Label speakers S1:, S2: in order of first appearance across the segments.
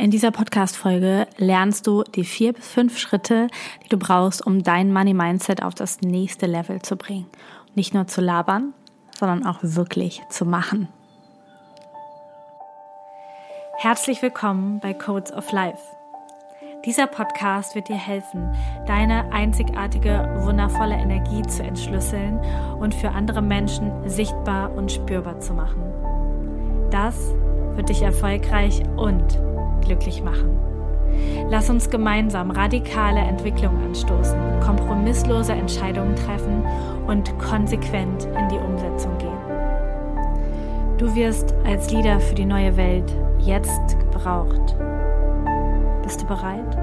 S1: In dieser Podcast-Folge lernst du die vier bis fünf Schritte, die du brauchst, um dein Money-Mindset auf das nächste Level zu bringen. Nicht nur zu labern, sondern auch wirklich zu machen. Herzlich willkommen bei Codes of Life. Dieser Podcast wird dir helfen, deine einzigartige, wundervolle Energie zu entschlüsseln und für andere Menschen sichtbar und spürbar zu machen. Das wird dich erfolgreich und glücklich machen. Lass uns gemeinsam radikale Entwicklung anstoßen, kompromisslose Entscheidungen treffen und konsequent in die Umsetzung gehen. Du wirst als Leader für die neue Welt jetzt gebraucht. Bist du bereit?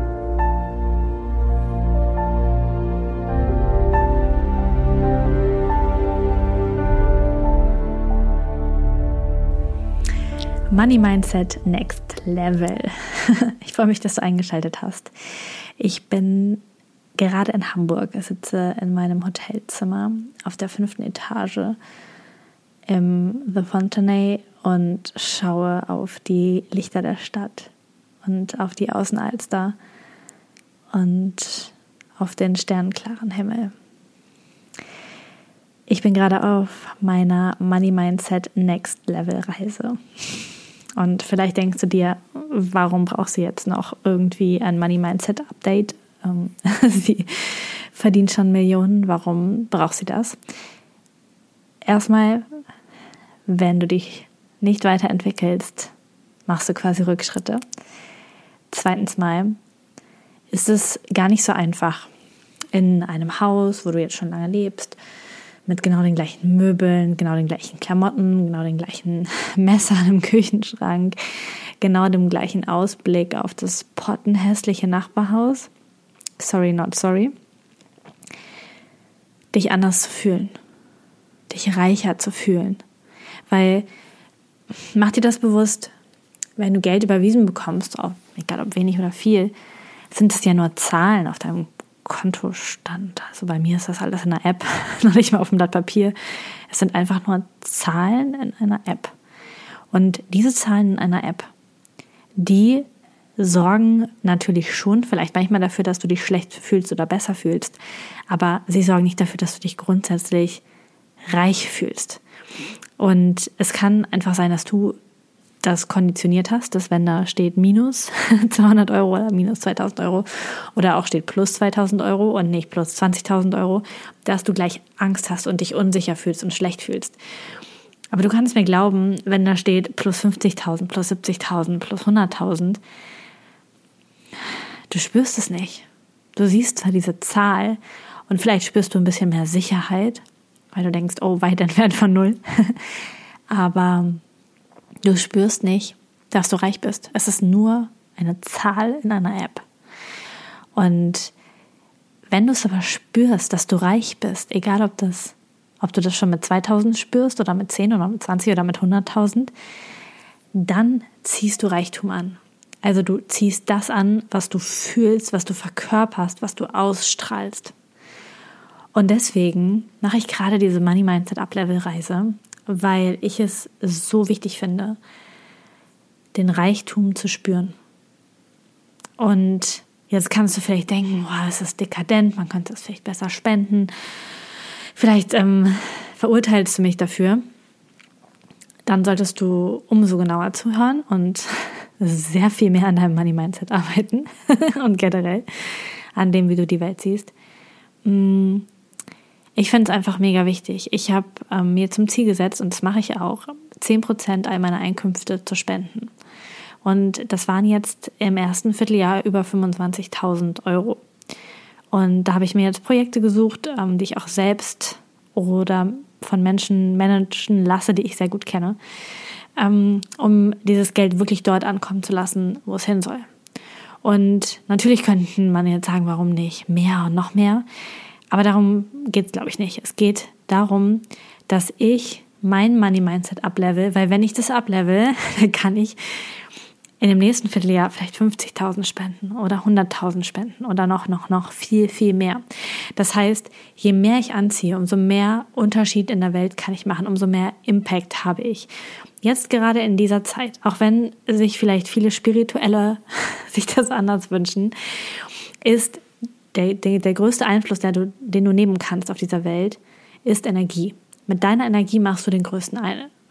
S1: Money Mindset Next Level. Ich freue mich, dass du eingeschaltet hast. Ich bin gerade in Hamburg. Ich sitze in meinem Hotelzimmer auf der fünften Etage im The Fontenay und schaue auf die Lichter der Stadt und auf die Außenalster und auf den sternklaren Himmel. Ich bin gerade auf meiner Money Mindset Next Level Reise. Und vielleicht denkst du dir, warum brauchst du jetzt noch irgendwie ein Money Mindset Update? Ähm, sie verdient schon Millionen, warum braucht sie das? Erstmal, wenn du dich nicht weiterentwickelst, machst du quasi Rückschritte. Zweitens mal ist es gar nicht so einfach, in einem Haus, wo du jetzt schon lange lebst, mit genau den gleichen Möbeln, genau den gleichen Klamotten, genau den gleichen Messern im Küchenschrank, genau dem gleichen Ausblick auf das pottenhässliche Nachbarhaus. Sorry, not sorry. Dich anders zu fühlen, dich reicher zu fühlen. Weil, mach dir das bewusst, wenn du Geld überwiesen bekommst, egal ob wenig oder viel, sind es ja nur Zahlen auf deinem Kontostand. Also bei mir ist das alles in einer App, noch nicht mal auf dem Blatt Papier. Es sind einfach nur Zahlen in einer App. Und diese Zahlen in einer App, die sorgen natürlich schon vielleicht manchmal dafür, dass du dich schlecht fühlst oder besser fühlst, aber sie sorgen nicht dafür, dass du dich grundsätzlich reich fühlst. Und es kann einfach sein, dass du das konditioniert hast, dass wenn da steht minus 200 Euro oder minus 2000 Euro oder auch steht plus 2000 Euro und nicht plus 20.000 Euro, dass du gleich Angst hast und dich unsicher fühlst und schlecht fühlst. Aber du kannst mir glauben, wenn da steht plus 50.000, plus 70.000, plus 100.000, du spürst es nicht. Du siehst zwar diese Zahl und vielleicht spürst du ein bisschen mehr Sicherheit, weil du denkst, oh, weit entfernt von null. Aber Du spürst nicht, dass du reich bist. Es ist nur eine Zahl in einer App. Und wenn du es aber spürst, dass du reich bist, egal ob das, ob du das schon mit 2000 spürst oder mit 10 oder mit 20 oder mit 100.000, dann ziehst du Reichtum an. Also du ziehst das an, was du fühlst, was du verkörperst, was du ausstrahlst. Und deswegen mache ich gerade diese Money Mindset Up Level Reise, weil ich es so wichtig finde, den Reichtum zu spüren. Und jetzt kannst du vielleicht denken, oh, es ist dekadent, man könnte es vielleicht besser spenden. Vielleicht ähm, verurteilst du mich dafür. Dann solltest du umso genauer zuhören und sehr viel mehr an deinem Money Mindset arbeiten und generell an dem, wie du die Welt siehst. Mm, ich finde es einfach mega wichtig. Ich habe ähm, mir zum Ziel gesetzt, und das mache ich auch, 10% all meiner Einkünfte zu spenden. Und das waren jetzt im ersten Vierteljahr über 25.000 Euro. Und da habe ich mir jetzt Projekte gesucht, ähm, die ich auch selbst oder von Menschen managen lasse, die ich sehr gut kenne, ähm, um dieses Geld wirklich dort ankommen zu lassen, wo es hin soll. Und natürlich könnten man jetzt sagen, warum nicht mehr und noch mehr. Aber darum geht es, glaube ich, nicht. Es geht darum, dass ich mein Money Mindset ablevel, weil wenn ich das ablevel, dann kann ich in dem nächsten Vierteljahr vielleicht 50.000 spenden oder 100.000 spenden oder noch, noch, noch viel, viel mehr. Das heißt, je mehr ich anziehe, umso mehr Unterschied in der Welt kann ich machen, umso mehr Impact habe ich. Jetzt gerade in dieser Zeit, auch wenn sich vielleicht viele Spirituelle sich das anders wünschen, ist der, der, der größte Einfluss, der du, den du nehmen kannst auf dieser Welt, ist Energie. Mit deiner Energie machst du den größten,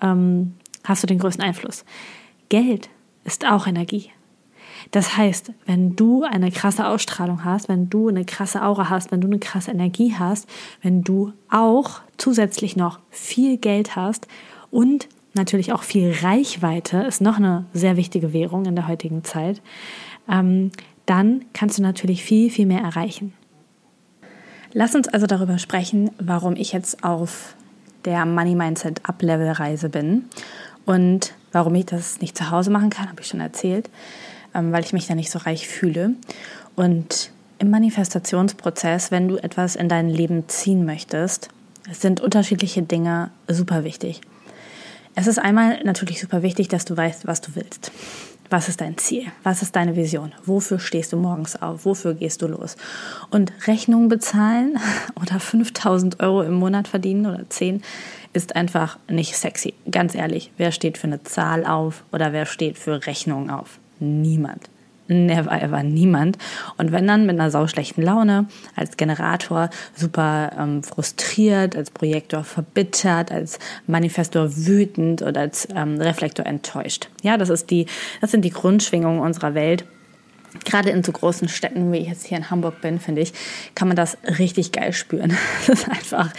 S1: ähm, hast du den größten Einfluss. Geld ist auch Energie. Das heißt, wenn du eine krasse Ausstrahlung hast, wenn du eine krasse Aura hast, wenn du eine krasse Energie hast, wenn du auch zusätzlich noch viel Geld hast und natürlich auch viel Reichweite, ist noch eine sehr wichtige Währung in der heutigen Zeit, ähm, dann kannst du natürlich viel, viel mehr erreichen. Lass uns also darüber sprechen, warum ich jetzt auf der Money Mindset Up Level Reise bin und warum ich das nicht zu Hause machen kann, habe ich schon erzählt, ähm, weil ich mich da nicht so reich fühle. Und im Manifestationsprozess, wenn du etwas in dein Leben ziehen möchtest, sind unterschiedliche Dinge super wichtig. Es ist einmal natürlich super wichtig, dass du weißt, was du willst. Was ist dein Ziel? Was ist deine Vision? Wofür stehst du morgens auf? Wofür gehst du los? Und Rechnungen bezahlen oder 5000 Euro im Monat verdienen oder 10 ist einfach nicht sexy. Ganz ehrlich, wer steht für eine Zahl auf oder wer steht für Rechnungen auf? Niemand. Never ever niemand. Und wenn dann mit einer sauschlechten Laune, als Generator super ähm, frustriert, als Projektor verbittert, als Manifestor wütend oder als ähm, Reflektor enttäuscht. Ja, das ist die, das sind die Grundschwingungen unserer Welt. Gerade in so großen Städten, wie ich jetzt hier in Hamburg bin, finde ich, kann man das richtig geil spüren. Das ist einfach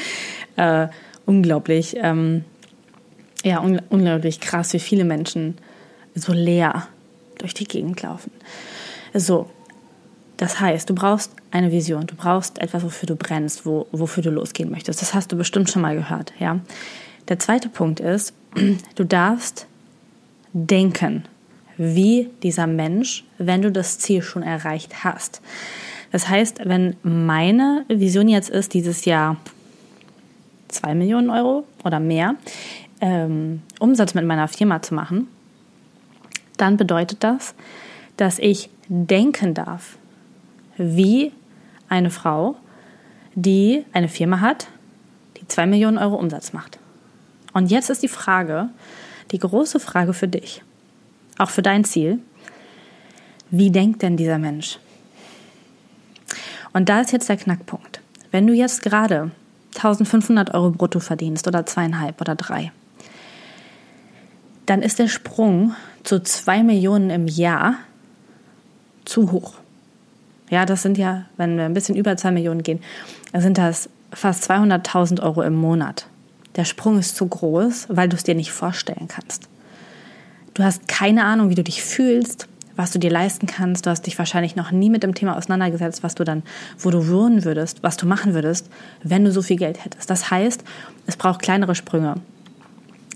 S1: äh, unglaublich, ähm, ja, un unglaublich krass, wie viele Menschen so leer durch die Gegend laufen. So, das heißt, du brauchst eine Vision, du brauchst etwas, wofür du brennst, wo, wofür du losgehen möchtest. Das hast du bestimmt schon mal gehört, ja. Der zweite Punkt ist, du darfst denken, wie dieser Mensch, wenn du das Ziel schon erreicht hast. Das heißt, wenn meine Vision jetzt ist, dieses Jahr 2 Millionen Euro oder mehr ähm, Umsatz mit meiner Firma zu machen, dann bedeutet das, dass ich denken darf, wie eine Frau, die eine Firma hat, die 2 Millionen Euro Umsatz macht. Und jetzt ist die Frage, die große Frage für dich, auch für dein Ziel, wie denkt denn dieser Mensch? Und da ist jetzt der Knackpunkt. Wenn du jetzt gerade 1500 Euro brutto verdienst oder zweieinhalb oder drei, dann ist der Sprung zu zwei Millionen im Jahr zu hoch. Ja, das sind ja, wenn wir ein bisschen über zwei Millionen gehen, sind das fast 200.000 Euro im Monat. Der Sprung ist zu groß, weil du es dir nicht vorstellen kannst. Du hast keine Ahnung, wie du dich fühlst was du dir leisten kannst. Du hast dich wahrscheinlich noch nie mit dem Thema auseinandergesetzt, was du dann, wo du wohnen würdest, was du machen würdest, wenn du so viel Geld hättest. Das heißt, es braucht kleinere Sprünge.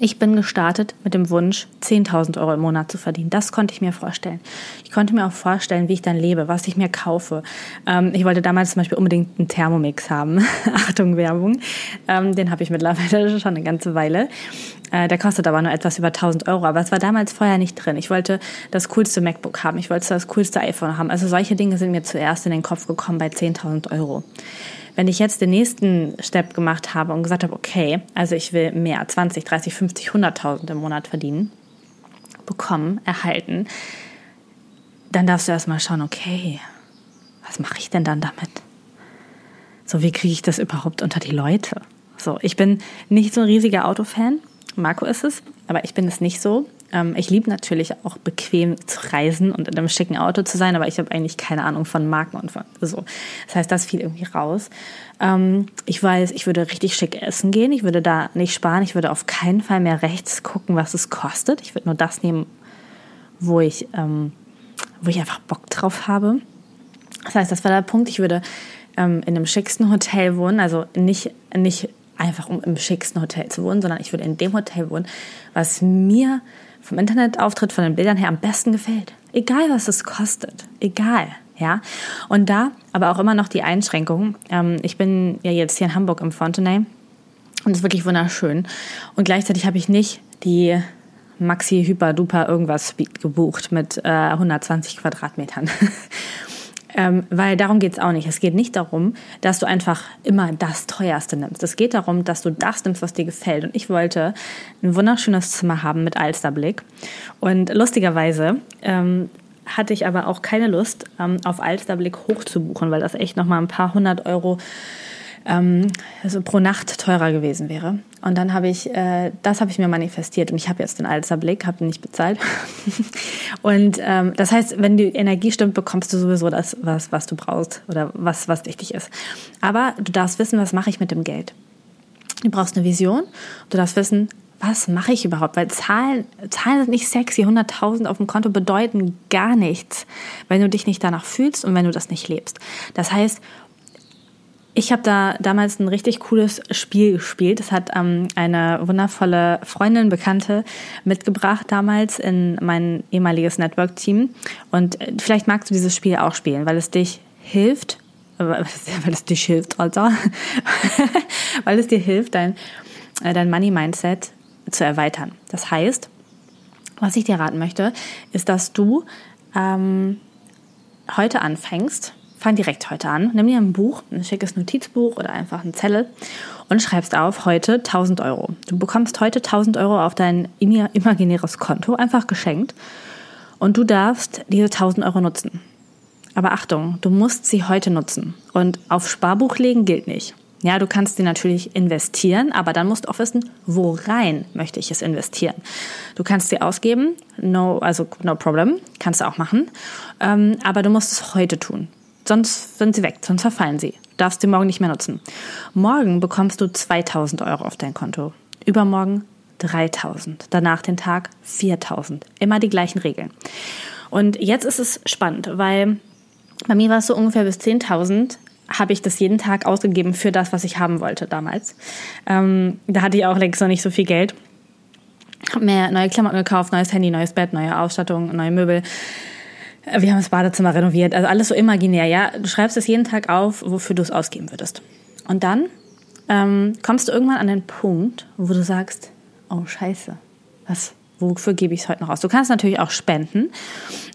S1: Ich bin gestartet mit dem Wunsch, 10.000 Euro im Monat zu verdienen. Das konnte ich mir vorstellen. Ich konnte mir auch vorstellen, wie ich dann lebe, was ich mir kaufe. Ähm, ich wollte damals zum Beispiel unbedingt einen Thermomix haben. Achtung, Werbung. Ähm, den habe ich mittlerweile schon eine ganze Weile. Äh, der kostet aber nur etwas über 1000 Euro. Aber es war damals vorher nicht drin. Ich wollte das coolste MacBook haben. Ich wollte das coolste iPhone haben. Also solche Dinge sind mir zuerst in den Kopf gekommen bei 10.000 Euro. Wenn ich jetzt den nächsten Step gemacht habe und gesagt habe, okay, also ich will mehr, 20, 30, 50, 100.000 im Monat verdienen, bekommen, erhalten, dann darfst du erstmal schauen, okay, was mache ich denn dann damit? So, wie kriege ich das überhaupt unter die Leute? So, ich bin nicht so ein riesiger Autofan. Marco ist es, aber ich bin es nicht so. Ähm, ich liebe natürlich auch bequem zu reisen und in einem schicken Auto zu sein, aber ich habe eigentlich keine Ahnung von Marken und von so. Das heißt, das fiel irgendwie raus. Ähm, ich weiß, ich würde richtig schick essen gehen. Ich würde da nicht sparen. Ich würde auf keinen Fall mehr rechts gucken, was es kostet. Ich würde nur das nehmen, wo ich, ähm, wo ich einfach Bock drauf habe. Das heißt, das war der Punkt. Ich würde in einem schicksten Hotel wohnen, also nicht, nicht einfach um im schicksten Hotel zu wohnen, sondern ich würde in dem Hotel wohnen, was mir vom Internetauftritt, von den Bildern her am besten gefällt. Egal, was es kostet. Egal. Ja, und da aber auch immer noch die Einschränkung. Ähm, ich bin ja jetzt hier in Hamburg im Fontenay und es ist wirklich wunderschön. Und gleichzeitig habe ich nicht die Maxi Hyper Duper irgendwas gebucht mit äh, 120 Quadratmetern. Ähm, weil darum geht es auch nicht. Es geht nicht darum, dass du einfach immer das teuerste nimmst. Es geht darum, dass du das nimmst, was dir gefällt. Und ich wollte ein wunderschönes Zimmer haben mit Alsterblick. Und lustigerweise ähm, hatte ich aber auch keine Lust, ähm, auf Alsterblick hoch zu buchen, weil das echt nochmal ein paar hundert Euro ähm, also pro Nacht teurer gewesen wäre. Und dann habe ich, äh, das habe ich mir manifestiert und ich habe jetzt den Alster Blick, habe nicht bezahlt. und ähm, das heißt, wenn die Energie stimmt, bekommst du sowieso das, was, was du brauchst oder was, was wichtig ist. Aber du darfst wissen, was mache ich mit dem Geld. Du brauchst eine Vision. Du darfst wissen, was mache ich überhaupt? Weil Zahlen, Zahlen sind nicht sexy. 100.000 auf dem Konto bedeuten gar nichts, wenn du dich nicht danach fühlst und wenn du das nicht lebst. Das heißt, ich habe da damals ein richtig cooles Spiel gespielt. Das hat ähm, eine wundervolle Freundin, Bekannte mitgebracht damals in mein ehemaliges Network-Team. Und äh, vielleicht magst du dieses Spiel auch spielen, weil es dich hilft, äh, weil es dich hilft, Alter, weil es dir hilft, dein, äh, dein Money-Mindset zu erweitern. Das heißt, was ich dir raten möchte, ist, dass du ähm, heute anfängst, fang direkt heute an. Nimm dir ein Buch, ein schickes Notizbuch oder einfach einen Zettel und schreibst auf heute 1000 Euro. Du bekommst heute 1000 Euro auf dein imaginäres Konto einfach geschenkt und du darfst diese 1000 Euro nutzen. Aber Achtung, du musst sie heute nutzen und auf Sparbuch legen gilt nicht. Ja, du kannst sie natürlich investieren, aber dann musst du auch wissen, worein möchte ich es investieren. Du kannst sie ausgeben, no, also no problem, kannst du auch machen, ähm, aber du musst es heute tun. Sonst sind sie weg, sonst verfallen sie. Du darfst sie morgen nicht mehr nutzen. Morgen bekommst du 2000 Euro auf dein Konto. Übermorgen 3000. Danach den Tag 4000. Immer die gleichen Regeln. Und jetzt ist es spannend, weil bei mir war es so ungefähr bis 10.000 habe ich das jeden Tag ausgegeben für das, was ich haben wollte damals. Ähm, da hatte ich auch längst noch nicht so viel Geld. Habe mir neue Klamotten gekauft, neues Handy, neues Bett, neue Ausstattung, neue Möbel. Wir haben das Badezimmer renoviert, also alles so imaginär, ja. Du schreibst es jeden Tag auf, wofür du es ausgeben würdest. Und dann ähm, kommst du irgendwann an den Punkt, wo du sagst, oh Scheiße, was, wofür gebe ich es heute noch aus? Du kannst natürlich auch spenden.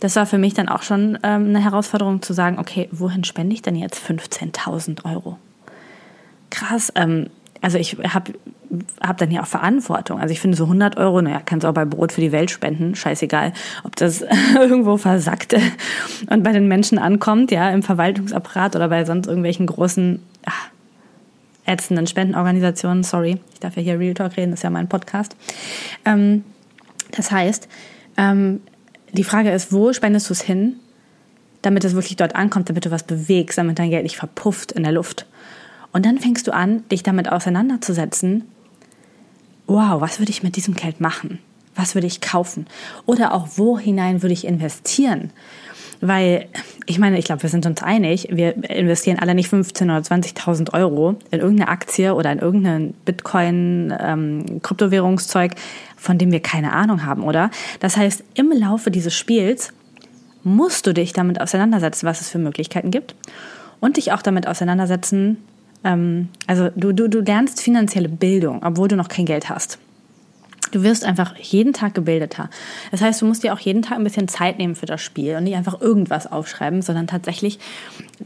S1: Das war für mich dann auch schon ähm, eine Herausforderung zu sagen, okay, wohin spende ich denn jetzt 15.000 Euro? Krass, ähm, also ich habe hab dann ja auch Verantwortung. Also ich finde so 100 Euro, naja, kannst du auch bei Brot für die Welt spenden, scheißegal, ob das irgendwo versackt und bei den Menschen ankommt, ja, im Verwaltungsapparat oder bei sonst irgendwelchen großen, ach, ätzenden Spendenorganisationen, sorry, ich darf ja hier Real Talk reden, das ist ja mein Podcast. Ähm, das heißt, ähm, die Frage ist, wo spendest du es hin, damit es wirklich dort ankommt, damit du was bewegst, damit dein Geld nicht verpufft in der Luft. Und dann fängst du an, dich damit auseinanderzusetzen. Wow, was würde ich mit diesem Geld machen? Was würde ich kaufen? Oder auch, wo hinein würde ich investieren? Weil, ich meine, ich glaube, wir sind uns einig, wir investieren alle nicht 15.000 oder 20.000 Euro in irgendeine Aktie oder in irgendein Bitcoin, ähm, Kryptowährungszeug, von dem wir keine Ahnung haben, oder? Das heißt, im Laufe dieses Spiels musst du dich damit auseinandersetzen, was es für Möglichkeiten gibt und dich auch damit auseinandersetzen, ähm, also du, du, du lernst finanzielle Bildung, obwohl du noch kein Geld hast. Du wirst einfach jeden Tag gebildeter. Das heißt, du musst dir auch jeden Tag ein bisschen Zeit nehmen für das Spiel und nicht einfach irgendwas aufschreiben, sondern tatsächlich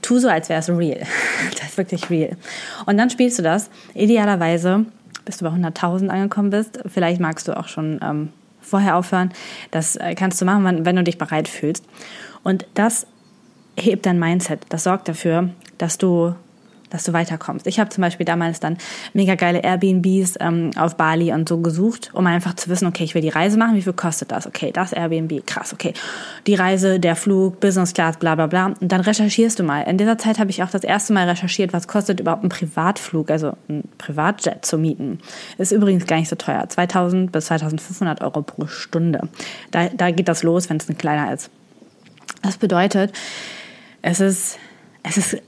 S1: tu so, als wäre es real. Das ist wirklich real. Und dann spielst du das idealerweise, bis du bei 100.000 angekommen bist. Vielleicht magst du auch schon ähm, vorher aufhören. Das äh, kannst du machen, wenn du dich bereit fühlst. Und das hebt dein Mindset. Das sorgt dafür, dass du dass du weiterkommst. Ich habe zum Beispiel damals dann mega geile Airbnbs ähm, auf Bali und so gesucht, um einfach zu wissen, okay, ich will die Reise machen, wie viel kostet das? Okay, das Airbnb, krass, okay. Die Reise, der Flug, Business Class, bla bla bla. Und dann recherchierst du mal. In dieser Zeit habe ich auch das erste Mal recherchiert, was kostet überhaupt ein Privatflug, also ein Privatjet zu mieten. Ist übrigens gar nicht so teuer. 2000 bis 2500 Euro pro Stunde. Da, da geht das los, wenn es ein kleiner ist. Das bedeutet, es ist, es ist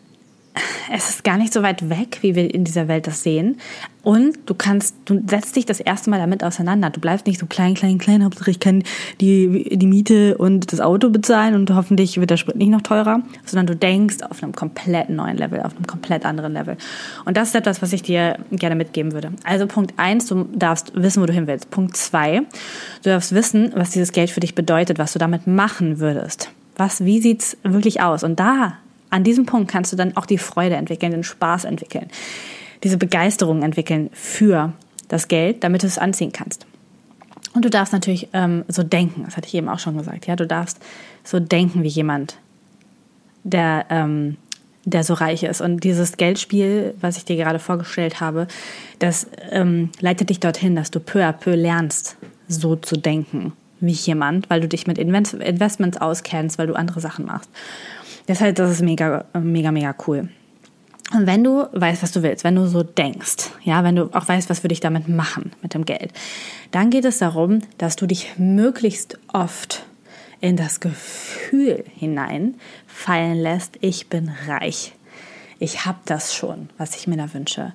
S1: es ist gar nicht so weit weg, wie wir in dieser Welt das sehen. Und du kannst, du setzt dich das erste Mal damit auseinander. Du bleibst nicht so klein, klein, klein, Hauptsache ich kann die, die Miete und das Auto bezahlen und hoffentlich wird der Sprit nicht noch teurer, sondern du denkst auf einem komplett neuen Level, auf einem komplett anderen Level. Und das ist etwas, was ich dir gerne mitgeben würde. Also Punkt eins, du darfst wissen, wo du hin willst. Punkt zwei, du darfst wissen, was dieses Geld für dich bedeutet, was du damit machen würdest. Was, wie sieht's wirklich aus? Und da an diesem Punkt kannst du dann auch die Freude entwickeln, den Spaß entwickeln, diese Begeisterung entwickeln für das Geld, damit du es anziehen kannst. Und du darfst natürlich ähm, so denken, das hatte ich eben auch schon gesagt, ja, du darfst so denken wie jemand, der, ähm, der so reich ist. Und dieses Geldspiel, was ich dir gerade vorgestellt habe, das ähm, leitet dich dorthin, dass du peu à peu lernst, so zu denken wie jemand, weil du dich mit Investments auskennst, weil du andere Sachen machst. Deshalb, das ist mega, mega, mega cool. Und wenn du weißt, was du willst, wenn du so denkst, ja, wenn du auch weißt, was würde ich damit machen mit dem Geld, dann geht es darum, dass du dich möglichst oft in das Gefühl hinein fallen lässt, ich bin reich. Ich habe das schon, was ich mir da wünsche.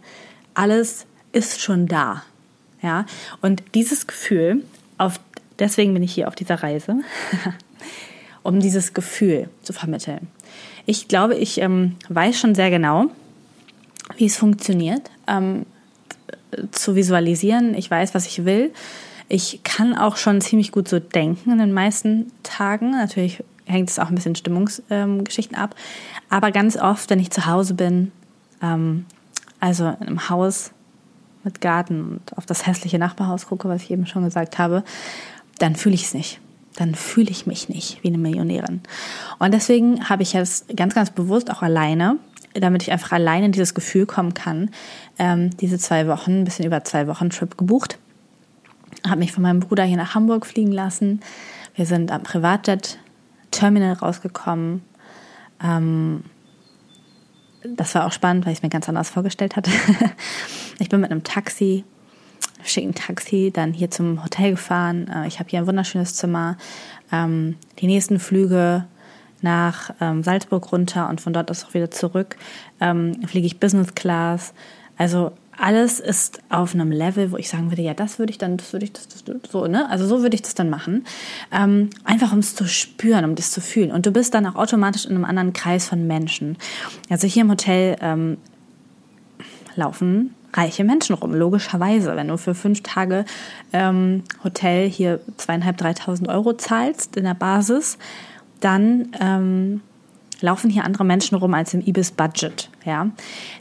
S1: Alles ist schon da. Ja? Und dieses Gefühl, auf, deswegen bin ich hier auf dieser Reise, um dieses Gefühl zu vermitteln. Ich glaube, ich ähm, weiß schon sehr genau, wie es funktioniert, ähm, zu visualisieren. Ich weiß, was ich will. Ich kann auch schon ziemlich gut so denken in den meisten Tagen. Natürlich hängt es auch ein bisschen Stimmungsgeschichten ähm, ab. Aber ganz oft, wenn ich zu Hause bin, ähm, also einem Haus mit Garten und auf das hässliche Nachbarhaus gucke, was ich eben schon gesagt habe, dann fühle ich es nicht dann fühle ich mich nicht wie eine Millionärin. Und deswegen habe ich jetzt ganz, ganz bewusst auch alleine, damit ich einfach alleine in dieses Gefühl kommen kann, ähm, diese zwei Wochen, ein bisschen über zwei Wochen Trip gebucht. Habe mich von meinem Bruder hier nach Hamburg fliegen lassen. Wir sind am Privatjet-Terminal rausgekommen. Ähm, das war auch spannend, weil ich es mir ganz anders vorgestellt hatte. ich bin mit einem Taxi schicken Taxi dann hier zum Hotel gefahren. Äh, ich habe hier ein wunderschönes Zimmer. Ähm, die nächsten Flüge nach ähm, Salzburg runter und von dort aus auch wieder zurück ähm, fliege ich Business Class. Also alles ist auf einem Level, wo ich sagen würde, ja, das würde ich dann, das würde ich, das, das so, ne? Also so würde ich das dann machen. Ähm, einfach um es zu spüren, um das zu fühlen. Und du bist dann auch automatisch in einem anderen Kreis von Menschen. Also hier im Hotel ähm, laufen reiche Menschen rum, logischerweise. Wenn du für fünf Tage ähm, Hotel hier zweieinhalb, dreitausend Euro zahlst in der Basis, dann ähm, laufen hier andere Menschen rum als im Ibis-Budget. Ja?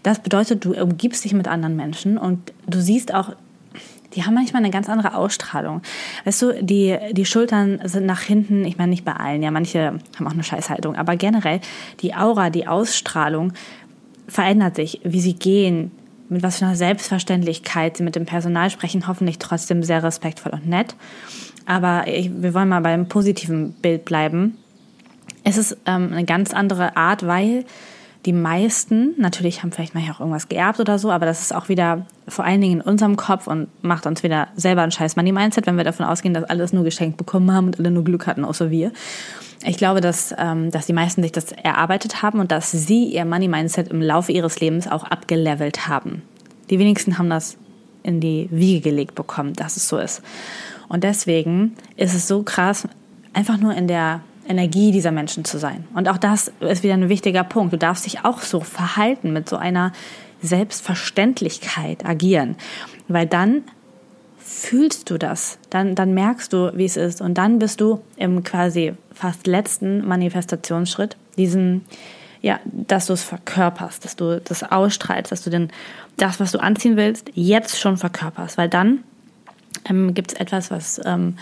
S1: Das bedeutet, du umgibst dich mit anderen Menschen und du siehst auch, die haben manchmal eine ganz andere Ausstrahlung. Weißt du, die, die Schultern sind nach hinten, ich meine nicht bei allen, ja, manche haben auch eine Scheißhaltung, aber generell die Aura, die Ausstrahlung verändert sich, wie sie gehen, mit was für einer Selbstverständlichkeit sie mit dem Personal sprechen, hoffentlich trotzdem sehr respektvoll und nett. Aber ich, wir wollen mal beim positiven Bild bleiben. Es ist ähm, eine ganz andere Art, weil die meisten, natürlich haben vielleicht manchmal auch irgendwas geerbt oder so, aber das ist auch wieder vor allen Dingen in unserem Kopf und macht uns wieder selber ein scheiß Money-Mindset, wenn wir davon ausgehen, dass alles nur geschenkt bekommen haben und alle nur Glück hatten, außer wir. Ich glaube, dass, ähm, dass die meisten sich das erarbeitet haben und dass sie ihr Money-Mindset im Laufe ihres Lebens auch abgelevelt haben. Die wenigsten haben das in die Wiege gelegt bekommen, dass es so ist. Und deswegen ist es so krass, einfach nur in der Energie dieser Menschen zu sein. Und auch das ist wieder ein wichtiger Punkt. Du darfst dich auch so verhalten, mit so einer Selbstverständlichkeit agieren, weil dann fühlst du das, dann, dann merkst du, wie es ist und dann bist du im quasi fast letzten Manifestationsschritt, diesen, ja, dass du es verkörperst, dass du das ausstrahlst, dass du denn das, was du anziehen willst, jetzt schon verkörperst, weil dann ähm, gibt es etwas, was ähm,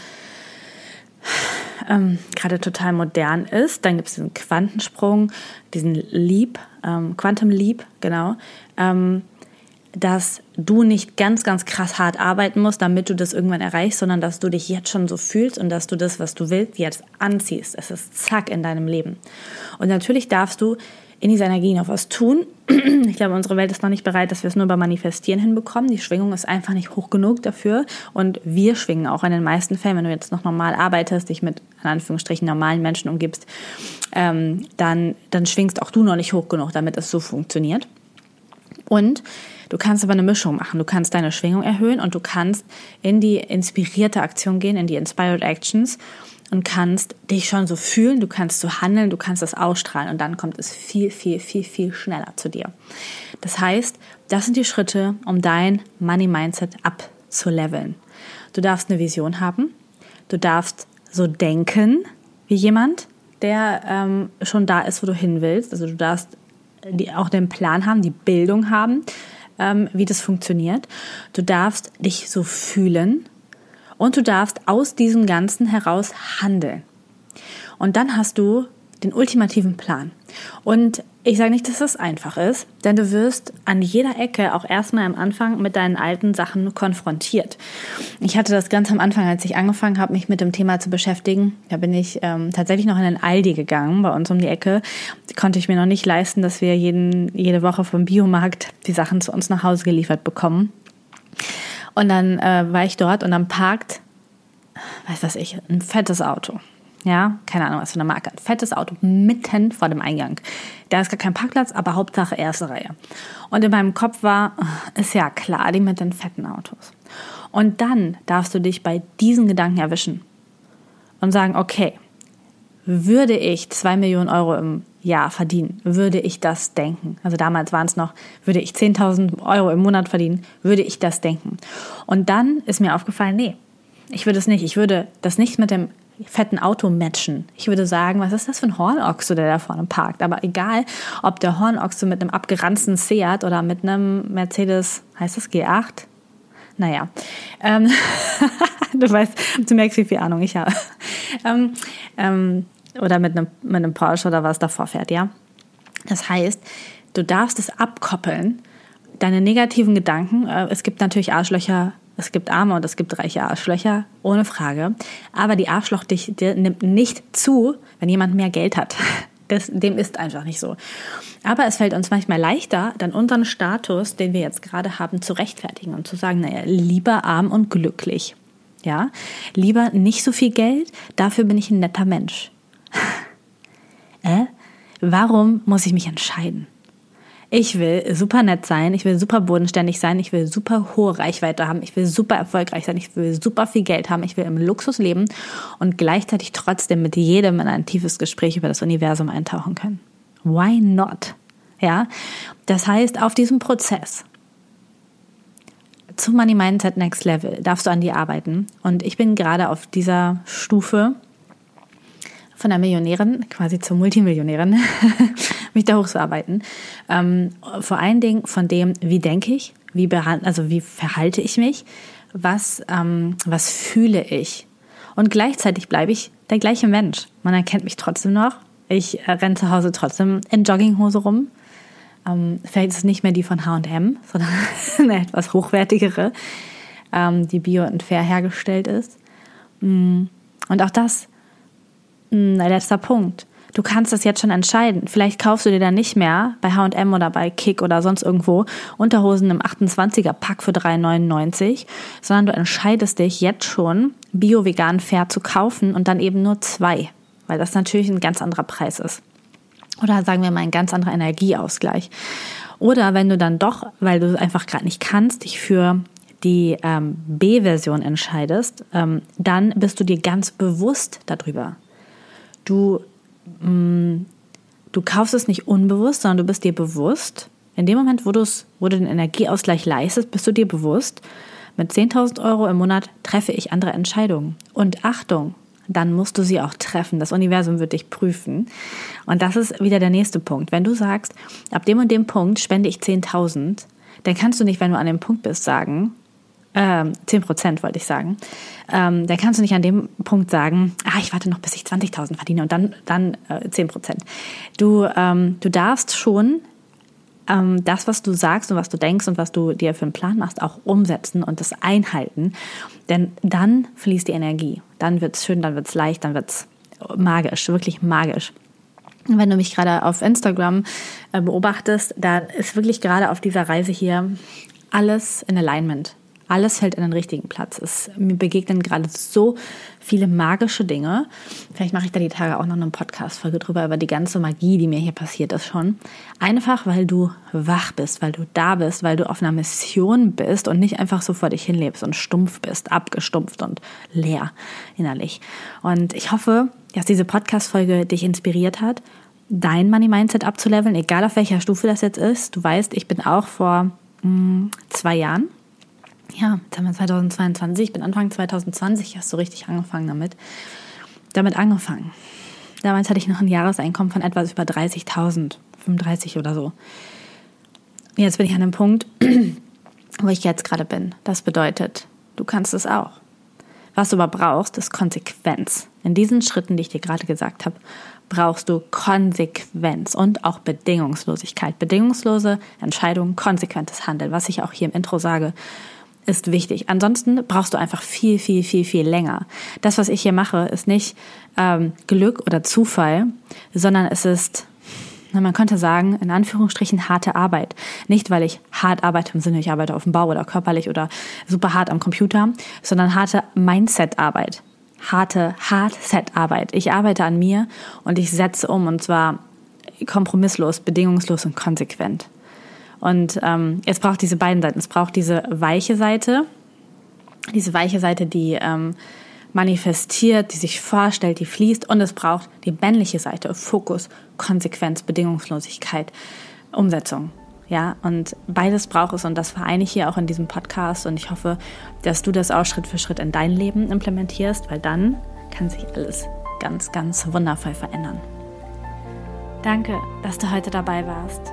S1: ähm, gerade total modern ist. Dann gibt es diesen Quantensprung, diesen Leap, ähm, Quantum Leap, genau, ähm, dass du nicht ganz, ganz krass hart arbeiten musst, damit du das irgendwann erreichst, sondern dass du dich jetzt schon so fühlst und dass du das, was du willst, jetzt anziehst. Es ist zack in deinem Leben. Und natürlich darfst du in dieser Energie noch was tun. Ich glaube, unsere Welt ist noch nicht bereit, dass wir es nur beim Manifestieren hinbekommen. Die Schwingung ist einfach nicht hoch genug dafür. Und wir schwingen auch in den meisten Fällen, wenn du jetzt noch normal arbeitest, dich mit in Anführungsstrichen normalen Menschen umgibst, ähm, dann, dann schwingst auch du noch nicht hoch genug, damit es so funktioniert. Und du kannst aber eine Mischung machen. Du kannst deine Schwingung erhöhen und du kannst in die inspirierte Aktion gehen, in die Inspired Actions und kannst dich schon so fühlen, du kannst so handeln, du kannst das ausstrahlen und dann kommt es viel, viel, viel, viel schneller zu dir. Das heißt, das sind die Schritte, um dein Money Mindset abzuleveln. Du darfst eine Vision haben, du darfst so denken wie jemand, der ähm, schon da ist, wo du hin willst. Also du darfst die, auch den Plan haben, die Bildung haben, ähm, wie das funktioniert. Du darfst dich so fühlen, und du darfst aus diesem Ganzen heraus handeln. Und dann hast du den ultimativen Plan. Und ich sage nicht, dass das einfach ist, denn du wirst an jeder Ecke auch erstmal am Anfang mit deinen alten Sachen konfrontiert. Ich hatte das ganz am Anfang, als ich angefangen habe, mich mit dem Thema zu beschäftigen. Da bin ich ähm, tatsächlich noch in den Aldi gegangen, bei uns um die Ecke. Konnte ich mir noch nicht leisten, dass wir jeden, jede Woche vom Biomarkt die Sachen zu uns nach Hause geliefert bekommen. Und dann äh, war ich dort und dann parkt, weiß was ich, ein fettes Auto. Ja, keine Ahnung, was für eine Marke. Ein fettes Auto mitten vor dem Eingang. Da ist gar kein Parkplatz, aber Hauptsache erste Reihe. Und in meinem Kopf war, ist ja klar, die mit den fetten Autos. Und dann darfst du dich bei diesen Gedanken erwischen und sagen, okay, würde ich zwei Millionen Euro im Jahr verdienen, würde ich das denken. Also damals waren es noch, würde ich 10.000 Euro im Monat verdienen, würde ich das denken. Und dann ist mir aufgefallen, nee, ich würde es nicht. Ich würde das nicht mit dem fetten Auto matchen. Ich würde sagen, was ist das für ein Hornochse, der da vorne parkt? Aber egal, ob der Hornochse mit einem abgeranzten Seat oder mit einem Mercedes, heißt das G8? Naja, ähm, du weißt, du merkst, wie viel Ahnung ich habe. Ähm, ähm, oder mit einem, mit einem Porsche oder was davor fährt, ja. Das heißt, du darfst es abkoppeln, deine negativen Gedanken. Äh, es gibt natürlich Arschlöcher, es gibt arme und es gibt reiche Arschlöcher, ohne Frage. Aber die Arschlochdichte nimmt nicht zu, wenn jemand mehr Geld hat. Das, dem ist einfach nicht so. Aber es fällt uns manchmal leichter, dann unseren Status, den wir jetzt gerade haben, zu rechtfertigen und zu sagen, naja, lieber arm und glücklich. Ja, lieber nicht so viel Geld, dafür bin ich ein netter Mensch. äh? Warum muss ich mich entscheiden? Ich will super nett sein, ich will super bodenständig sein, ich will super hohe Reichweite haben, ich will super erfolgreich sein, ich will super viel Geld haben, ich will im Luxus leben und gleichzeitig trotzdem mit jedem in ein tiefes Gespräch über das Universum eintauchen können. Why not? Ja, das heißt, auf diesem Prozess zu Money Mindset Next Level darfst du an dir arbeiten. Und ich bin gerade auf dieser Stufe von der Millionärin quasi zur Multimillionärin, mich da hochzuarbeiten. Ähm, vor allen Dingen von dem, wie denke ich, wie also wie verhalte ich mich, was, ähm, was fühle ich. Und gleichzeitig bleibe ich der gleiche Mensch. Man erkennt mich trotzdem noch. Ich äh, renne zu Hause trotzdem in Jogginghose rum. Ähm, vielleicht ist es nicht mehr die von H&M, sondern eine etwas hochwertigere, ähm, die bio und fair hergestellt ist. Mm. Und auch das ein letzter Punkt. Du kannst das jetzt schon entscheiden. Vielleicht kaufst du dir dann nicht mehr bei H&M oder bei Kick oder sonst irgendwo Unterhosen im 28er Pack für 3,99, sondern du entscheidest dich jetzt schon, bio, vegan, fair zu kaufen und dann eben nur zwei, weil das natürlich ein ganz anderer Preis ist. Oder sagen wir mal ein ganz anderer Energieausgleich. Oder wenn du dann doch, weil du einfach gerade nicht kannst, dich für die ähm, B-Version entscheidest, ähm, dann bist du dir ganz bewusst darüber, Du, mh, mm, du kaufst es nicht unbewusst, sondern du bist dir bewusst. In dem Moment, wo, wo du den Energieausgleich leistest, bist du dir bewusst, mit 10.000 Euro im Monat treffe ich andere Entscheidungen. Und Achtung, dann musst du sie auch treffen. Das Universum wird dich prüfen. Und das ist wieder der nächste Punkt. Wenn du sagst, ab dem und dem Punkt spende ich 10.000, dann kannst du nicht, wenn du an dem Punkt bist, sagen, ähm, 10 Prozent wollte ich sagen, ähm, da kannst du nicht an dem Punkt sagen, ah, ich warte noch, bis ich 20.000 verdiene und dann, dann äh, 10 Prozent. Du, ähm, du darfst schon ähm, das, was du sagst und was du denkst und was du dir für einen Plan machst, auch umsetzen und das einhalten. Denn dann fließt die Energie. Dann wird's schön, dann wird's leicht, dann wird's magisch, wirklich magisch. wenn du mich gerade auf Instagram äh, beobachtest, da ist wirklich gerade auf dieser Reise hier alles in Alignment. Alles fällt in den richtigen Platz. Es, mir begegnen gerade so viele magische Dinge. Vielleicht mache ich da die Tage auch noch eine Podcast-Folge drüber, über die ganze Magie, die mir hier passiert ist schon. Einfach, weil du wach bist, weil du da bist, weil du auf einer Mission bist und nicht einfach so vor dich hinlebst und stumpf bist, abgestumpft und leer innerlich. Und ich hoffe, dass diese Podcast-Folge dich inspiriert hat, dein Money-Mindset abzuleveln, egal auf welcher Stufe das jetzt ist. Du weißt, ich bin auch vor mh, mm, zwei Jahren ja, jetzt haben wir 2022, ich bin Anfang 2020 erst so richtig angefangen damit. Damit angefangen. Damals hatte ich noch ein Jahreseinkommen von etwas über 30.000, 35 oder so. Jetzt bin ich an dem Punkt, wo ich jetzt gerade bin. Das bedeutet, du kannst es auch. Was du aber brauchst, ist Konsequenz. In diesen Schritten, die ich dir gerade gesagt habe, brauchst du Konsequenz und auch Bedingungslosigkeit. Bedingungslose Entscheidungen, konsequentes Handeln, was ich auch hier im Intro sage ist wichtig. Ansonsten brauchst du einfach viel, viel, viel, viel länger. Das, was ich hier mache, ist nicht ähm, Glück oder Zufall, sondern es ist, man könnte sagen, in Anführungsstrichen harte Arbeit. Nicht, weil ich hart arbeite im Sinne, ich arbeite auf dem Bau oder körperlich oder super hart am Computer, sondern harte Mindset-Arbeit. Harte Hard-Set-Arbeit. Ich arbeite an mir und ich setze um und zwar kompromisslos, bedingungslos und konsequent. Und ähm, es braucht diese beiden Seiten. Es braucht diese weiche Seite, diese weiche Seite, die ähm, manifestiert, die sich vorstellt, die fließt. Und es braucht die männliche Seite, Fokus, Konsequenz, Bedingungslosigkeit, Umsetzung. Ja, und beides braucht es und das vereine ich hier auch in diesem Podcast und ich hoffe, dass du das auch Schritt für Schritt in dein Leben implementierst, weil dann kann sich alles ganz, ganz wundervoll verändern. Danke, dass du heute dabei warst.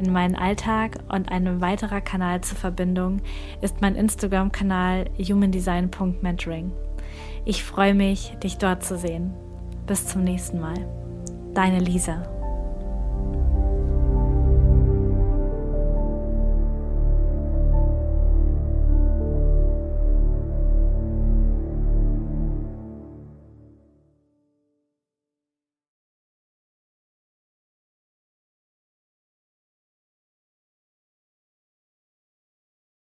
S1: in meinen Alltag und ein weiterer Kanal zur Verbindung ist mein Instagram-Kanal humandesign.mentoring. Ich freue mich, dich dort zu sehen. Bis zum nächsten Mal. Deine Lisa.